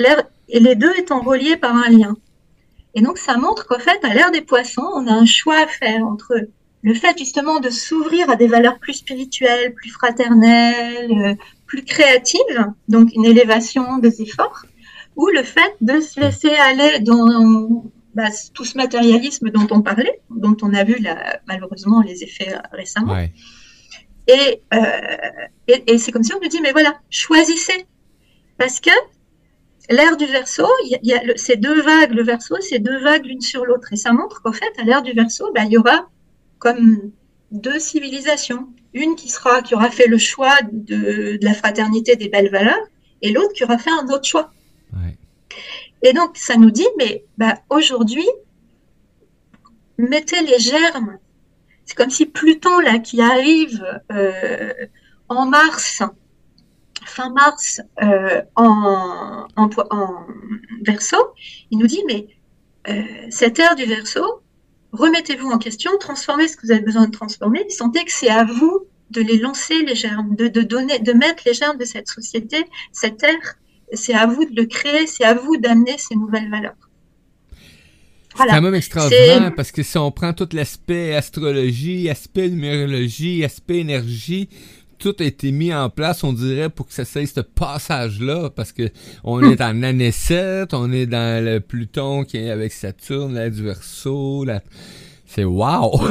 et les deux étant reliés par un lien. Et donc, ça montre qu'en fait, à l'ère des poissons, on a un choix à faire entre le fait justement de s'ouvrir à des valeurs plus spirituelles, plus fraternelles, euh, plus créatives, donc une élévation des efforts, ou le fait de se laisser aller dans bah, tout ce matérialisme dont on parlait, dont on a vu malheureusement les effets récemment. Euh, et, et, c'est comme si on nous dit, mais voilà, choisissez. Parce que l'ère du verso, il y, a, ces deux vagues, le verso, c'est deux vagues l'une sur l'autre. Et ça montre qu'en fait, à l'ère du verso, bah, il y aura comme deux civilisations. Une qui sera, qui aura fait le choix de, de la fraternité des belles valeurs, et l'autre qui aura fait un autre choix. Et donc, ça nous dit, mais bah, aujourd'hui, mettez les germes. C'est comme si Pluton, là, qui arrive euh, en mars, fin mars, euh, en, en, verso, il nous dit, mais euh, cette ère du verso, remettez-vous en question, transformez ce que vous avez besoin de transformer, sentez que c'est à vous de les lancer les germes, de, donner, de mettre les germes de cette société, cette ère. C'est à vous de le créer, c'est à vous d'amener ces nouvelles valeurs. C'est quand même extraordinaire parce que si on prend tout l'aspect astrologie, aspect numérologie, aspect énergie, tout a été mis en place, on dirait, pour que ça cesse ce passage-là, parce que on est en année 7, on est dans le Pluton qui est avec Saturne, là, du Verseau, c'est wow!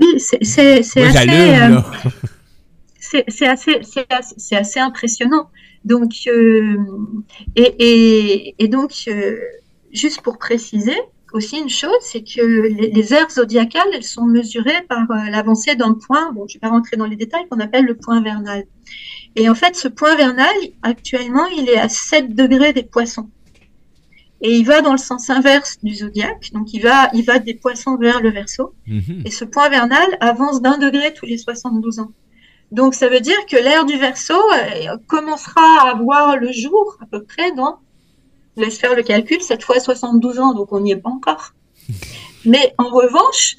Oui, c'est assez, euh, c'est assez, c'est assez, impressionnant. Donc, euh, et, et, et, donc, euh, juste pour préciser, aussi une chose, c'est que les, les, aires zodiacales, elles sont mesurées par euh, l'avancée d'un point, bon, je ne vais pas rentrer dans les détails, qu'on appelle le point vernal. Et en fait, ce point vernal, actuellement, il est à 7 degrés des poissons. Et il va dans le sens inverse du zodiaque, donc il va, il va des poissons vers le verso. Mhm. Et ce point vernal avance d'un degré tous les 72 ans. Donc ça veut dire que l'ère du verso euh, commencera à voir le jour à peu près dans laisse faire le calcul, cette fois 72 ans, donc on n'y est pas encore. Mais en revanche,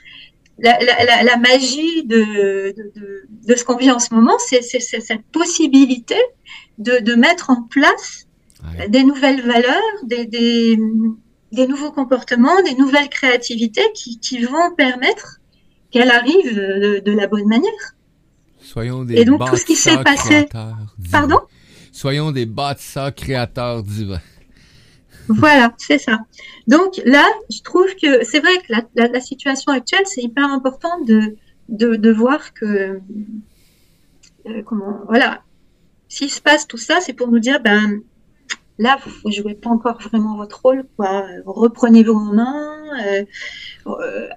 la, magie de, de, ce qu'on vit en ce moment, c'est cette possibilité de, mettre en place des nouvelles valeurs, des, des, nouveaux comportements, des nouvelles créativités qui, qui vont permettre qu'elle arrive de, la bonne manière. Soyons des Et donc tout ce qui s'est passé. Pardon? Soyons des bâtisseurs créateurs divins. Voilà, c'est ça. Donc là, je trouve que c'est vrai que la, situation actuelle, c'est hyper important de, de, voir que, euh, comment, voilà, s'il se passe tout ça, c'est pour nous dire, ben, là, vous ne jouez pas encore vraiment votre rôle, quoi. Reprenez-vous en main, euh, euh,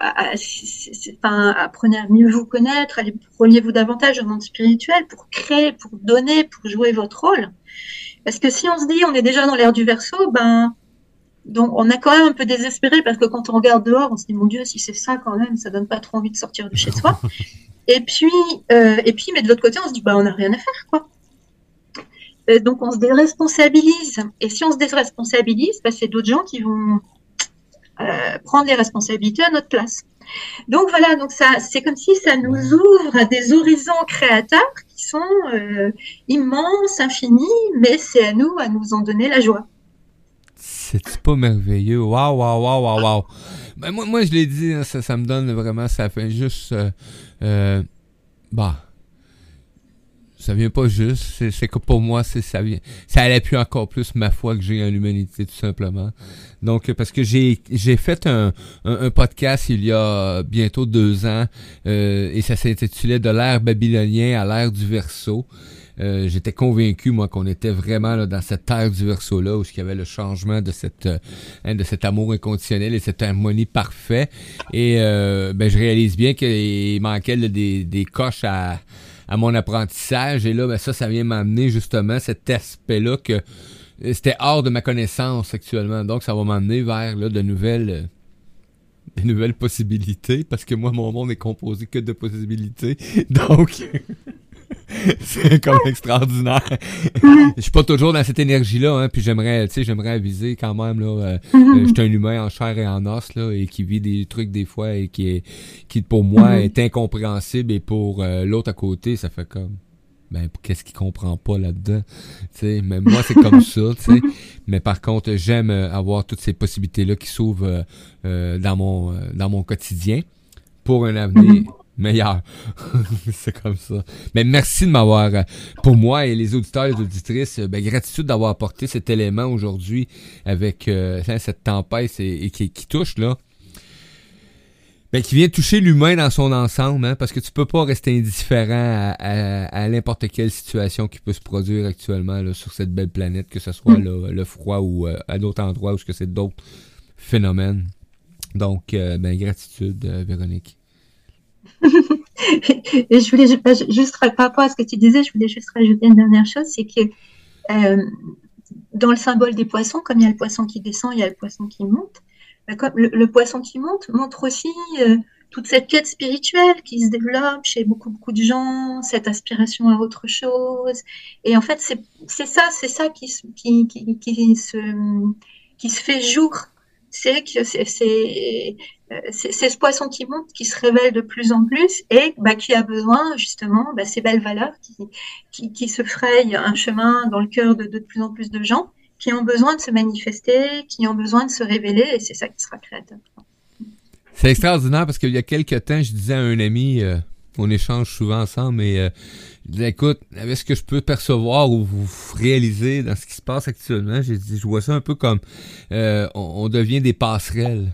apprenez à mieux vous connaître, allez, vous davantage au monde spirituel pour créer, pour donner, pour jouer votre rôle. Parce que si on se dit on est déjà dans l'ère du verso, ben donc on a quand même un peu désespéré parce que quand on regarde dehors, on se dit mon Dieu, si c'est ça quand même, ça donne pas trop envie de sortir de chez soi. et puis, euh, et puis, mais de l'autre côté, on se dit bah on n'a rien à faire quoi. Euh, donc on se déresponsabilise. Et si on se déresponsabilise, bah, c'est d'autres gens qui vont euh, prendre les responsabilités à notre place. Donc voilà, donc ça, c'est comme si ça nous ouvre à des horizons créateurs qui sont euh, immenses, infinis, mais c'est à nous à nous en donner la joie. C'est pas merveilleux, waouh, waouh, waouh, waouh, waouh. Ben moi, moi, je l'ai dit, hein, ça, ça me donne vraiment, ça fait juste, euh, euh, bah, ça vient pas juste. C'est que pour moi, ça vient. Ça appuie encore plus ma foi que j'ai en l'humanité, tout simplement. Donc, parce que j'ai j'ai fait un, un, podcast il y a bientôt deux ans euh, et ça s'intitulait De l'ère babylonien à l'ère du verso. Euh, j'étais convaincu moi qu'on était vraiment là, dans cette ère du verso là où il y avait le changement de cette euh, hein, de cet amour inconditionnel et cette harmonie parfaite et euh, ben je réalise bien qu'il manquait des, des coches à à mon apprentissage. Et là, ben, ça, ça vient m'amener justement cet aspect-là que c'était hors de ma connaissance actuellement. Donc, ça va m'amener vers là, de nouvelles euh, de nouvelles possibilités parce que moi, mon monde est composé que de possibilités. Donc, c'est comme extraordinaire. je suis pas toujours dans cette énergie-là, hein, puis j'aimerais, tu sais, j'aimerais aviser quand même là. Euh, mm-hmm. euh, je suis un humain en chair et en os là, et qui vit des trucs des fois et qui est, qui pour moi mm-hmm. est incompréhensible et pour euh, l'autre à côté, ça fait comme. Ben, qu'est-ce qu'il comprend pas là-dedans? sais? Mais moi, c'est comme ça, tu sais. Mais par contre, j'aime avoir toutes ces possibilités-là qui s'ouvrent dans mon dans mon quotidien pour un avenir mm-hmm meilleur. c'est comme ça. Mais merci de m'avoir, euh, pour moi et les auditeurs et les auditrices, euh, ben, gratitude d'avoir apporté cet élément aujourd'hui avec euh, hein, cette tempête et, qui, touche là. Ben, qui vient toucher l'humain dans son ensemble, hein, parce que tu peux pas rester indifférent à, n'importe quelle situation qui peut se produire actuellement là, sur cette belle planète, que ce soit le froid ou à d'autres endroits ou que c'est d'autres phénomènes. Donc, ben, gratitude, Véronique. Et je voulais juste, par rapport à ce que tu disais, je voulais juste rajouter une dernière chose, c'est que euh, dans le symbole des poissons, comme il y a le poisson qui descend, il y a le poisson qui monte. Bah, le, poisson qui monte montre aussi euh, toute cette quête spirituelle qui se développe chez beaucoup beaucoup de gens, cette aspiration à autre chose. Et en fait, c'est ça, ça qui se fait jour c'est que c'est ce poisson qui monte, qui se révèle de plus en plus et bah, qui a besoin justement bah, ces belles valeurs qui, qui, qui, se frayent un chemin dans le cœur de, de, plus en plus de gens, qui ont besoin de se manifester, qui ont besoin de se révéler et c'est ça qui sera créateur. C'est extraordinaire parce qu'il y a quelques temps, je disais à un ami, euh, on échange souvent ensemble, mais euh, je disais, écoute, avec ce que je peux percevoir ou réaliser dans ce qui se passe actuellement, j'ai dit, je vois ça un peu comme euh, on, devient des passerelles.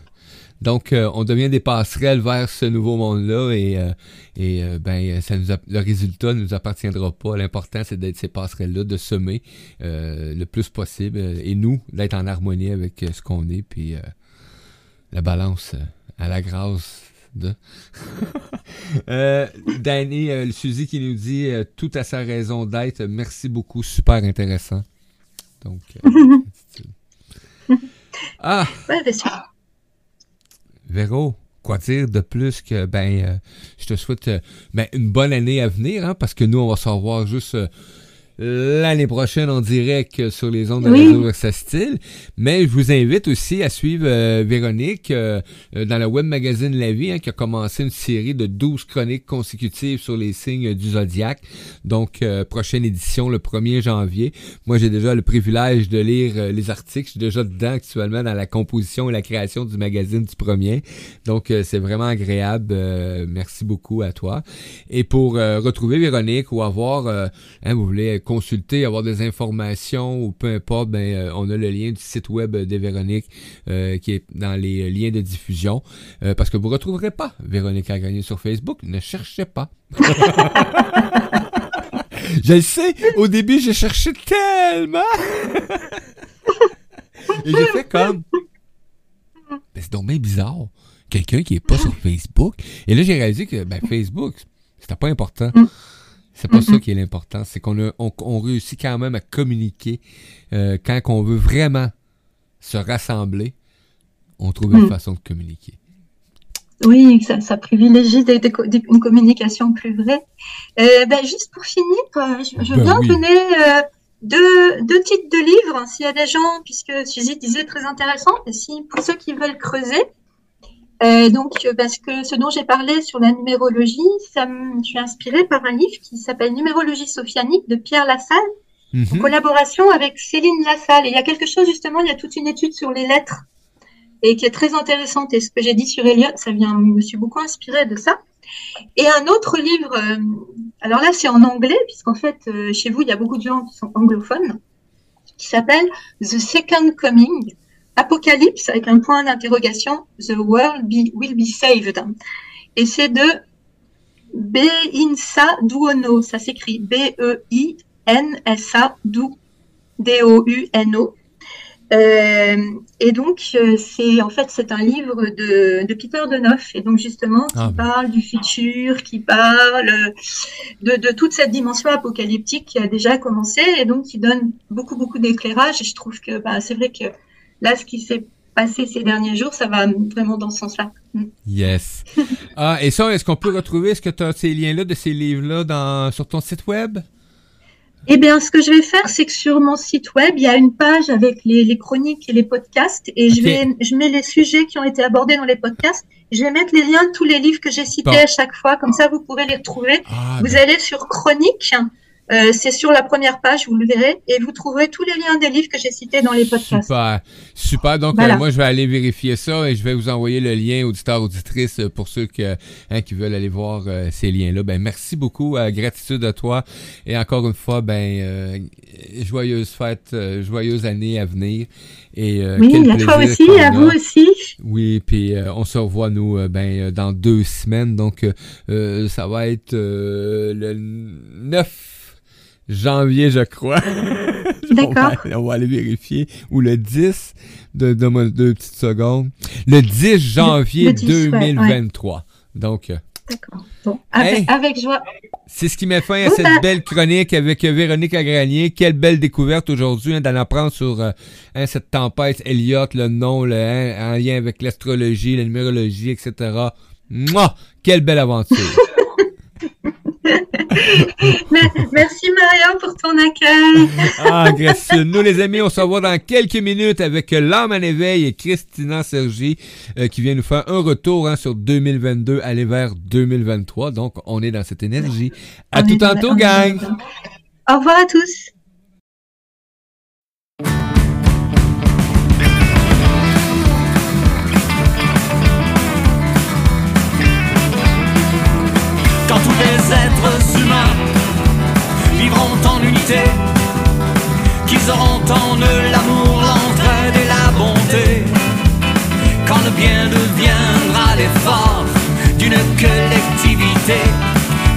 Donc, on devient des passerelles vers ce nouveau monde-là et, et ben, ça nous le résultat ne nous appartiendra pas. L'important, c'est d'être ces passerelles-là, de semer le plus possible et nous, d'être en harmonie avec ce qu'on est, puis la balance à la grâce de. euh, Danny, euh, Suzy qui nous dit euh, tout à sa raison d'être. Merci beaucoup, super intéressant. Donc. Ah! Véro, quoi dire de plus que ben je te souhaite ben, une bonne année à venir, hein, parce que nous, on va se revoir juste l'année prochaine en direct sur les ondes de oui. Radio Style. Mais je vous invite aussi à suivre euh, Véronique euh, euh, dans le web magazine La Vie, hein, qui a commencé une série de 12 chroniques consécutives sur les signes du zodiaque. Donc, prochaine édition le 1er janvier. Moi, j'ai déjà le privilège de lire les articles. Je suis déjà dedans actuellement dans la composition et la création du magazine du premier. Donc, c'est vraiment agréable. merci beaucoup à toi. Et pour retrouver Véronique ou avoir, hein, vous voulez consulter, avoir des informations ou peu importe, ben, euh, on a le lien du site web de Véronique euh, qui est dans les liens de diffusion. Euh, parce que vous ne retrouverez pas Véronique gagner sur Facebook. Ne cherchez pas. je le sais, au début, j'ai cherché tellement. Et j'ai fait comme. Ben, c'est donc bien bizarre. Quelqu'un qui est pas sur Facebook. Et là, j'ai réalisé que ben, Facebook, c'était pas important. C'est pas ça qui est l'important, c'est qu'on on, réussit quand même à communiquer euh, quand on veut vraiment se rassembler, on trouve une mm. façon de communiquer. Oui, ça, ça privilégie des, une communication plus vraie. Euh, ben, juste pour finir, euh, je, je ben viens donner deux, deux, titres de livres, s'il y a des gens, puisque Suzy disait très intéressant, et si pour ceux qui veulent creuser, euh, donc, euh, parce que ce dont j'ai parlé sur la numérologie, ça je suis inspirée par un livre qui s'appelle Numérologie sophianique de Pierre Lassalle, en mhm. collaboration avec Céline Lassalle. Et il y a quelque chose, justement, il y a toute une étude sur les lettres et qui est très intéressante. Et ce que j'ai dit sur Elliot, ça vient, je me suis beaucoup inspirée de ça. Et un autre livre, euh, alors là, c'est en anglais, puisqu'en fait, chez vous, il y a beaucoup de gens qui sont anglophones, qui s'appelle The Second Coming Apocalypse avec un point d'interrogation, The World Will Be Saved. Et c'est de Beinsa Duono, ça s'écrit B-E-I-N-S-A D-O-U-N-O. Euh, et donc, euh, c'est en fait c'est un livre de, de Peter Denoff, et donc justement qui ah, parle du futur, qui parle de, de, toute cette dimension apocalyptique qui a déjà commencé, et donc qui donne beaucoup beaucoup d'éclairage. Et je trouve que bah, c'est vrai que là, ce qui s'est passé ces derniers jours, ça va vraiment dans ce sens-là. Mm. Yes. ah, et ça, est-ce qu'on peut retrouver, est-ce que tu as ces liens-là de ces livres-là sur ton site web? Eh bien, ce que je vais faire, c'est que sur mon site web, il y a une page avec les, chroniques et les podcasts, et je vais, je mets les sujets qui ont été abordés dans les podcasts. Je vais mettre les liens de tous les livres que j'ai cités à chaque fois, comme ça vous pourrez les retrouver. Ah, vous allez sur chronique euh, c'est sur la première page, vous le verrez, et vous trouverez tous les liens des livres que j'ai cités dans les podcasts. Super, super. Donc euh, moi, je vais aller vérifier ça et je vais vous envoyer le lien auditeur auditrice pour ceux hein, qui veulent aller voir euh, ces liens-là. Ben merci beaucoup, gratitude à toi et encore une fois, ben joyeuse fête, joyeuse année à venir. Et, oui, à toi aussi, à vous aussi. Oui, puis on se revoit nous ben dans deux semaines, donc ça va être le 9 janvier, je crois. D'accord. on, va aller vérifier. Ou le 10, de, deux petites secondes. Le 10 janvier 2023. Donc. Euh, D'accord. Bon, avec, joie. C'est ce qui met fin à cette belle chronique avec Véronique Agranier. Quelle belle découverte aujourd'hui hein, d'en apprendre sur euh, hein, cette tempête Elliot, le nom, le, hein, en lien avec l'astrologie, la numérologie, etc. Moi, quelle belle aventure. Merci Marion pour ton accueil. ah, gracieux. Nous les amis, on se revoit dans quelques minutes avec l'âme en éveil et Christina Sergi euh, qui vient nous faire un retour hein, sur 2022, aller vers 2023. Donc, on est dans cette énergie. À tout tantôt, gang. Au revoir à tous. Tous les êtres humains vivront en unité, qu'ils auront en eux l'amour, l'entraide et la bonté. Quand le bien deviendra l'effort d'une collectivité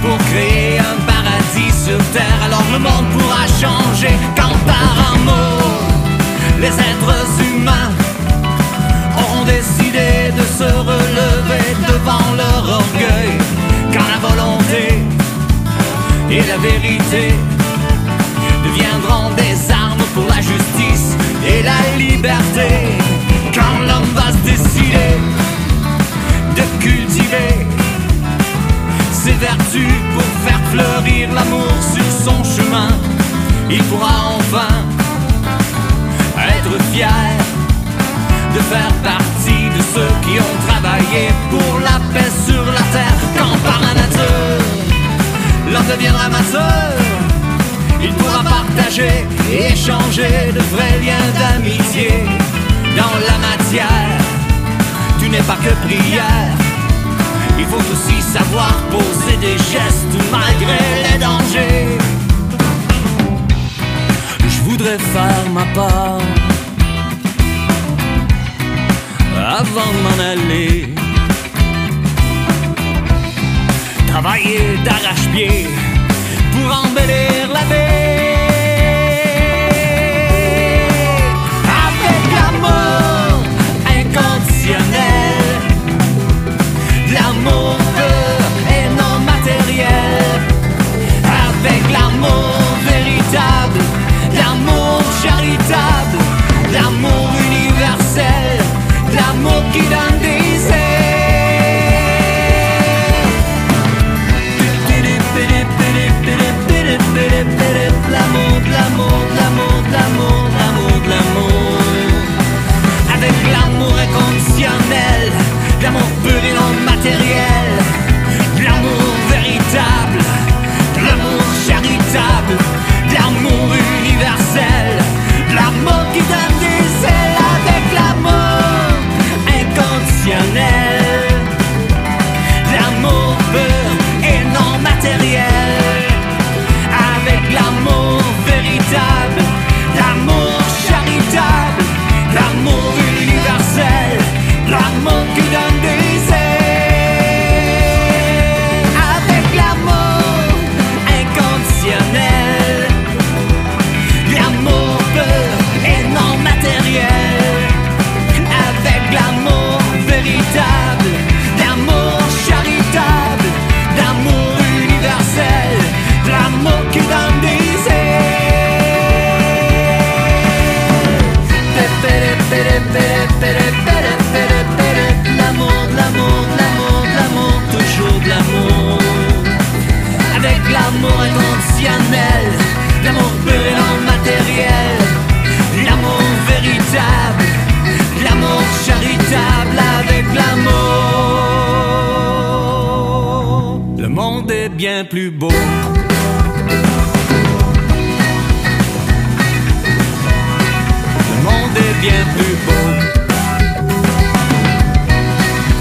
pour créer un paradis sur terre, alors le monde pourra changer. Quand par un mot, les êtres humains auront décidé de se relever et la vérité deviendront des armes pour la justice et la liberté.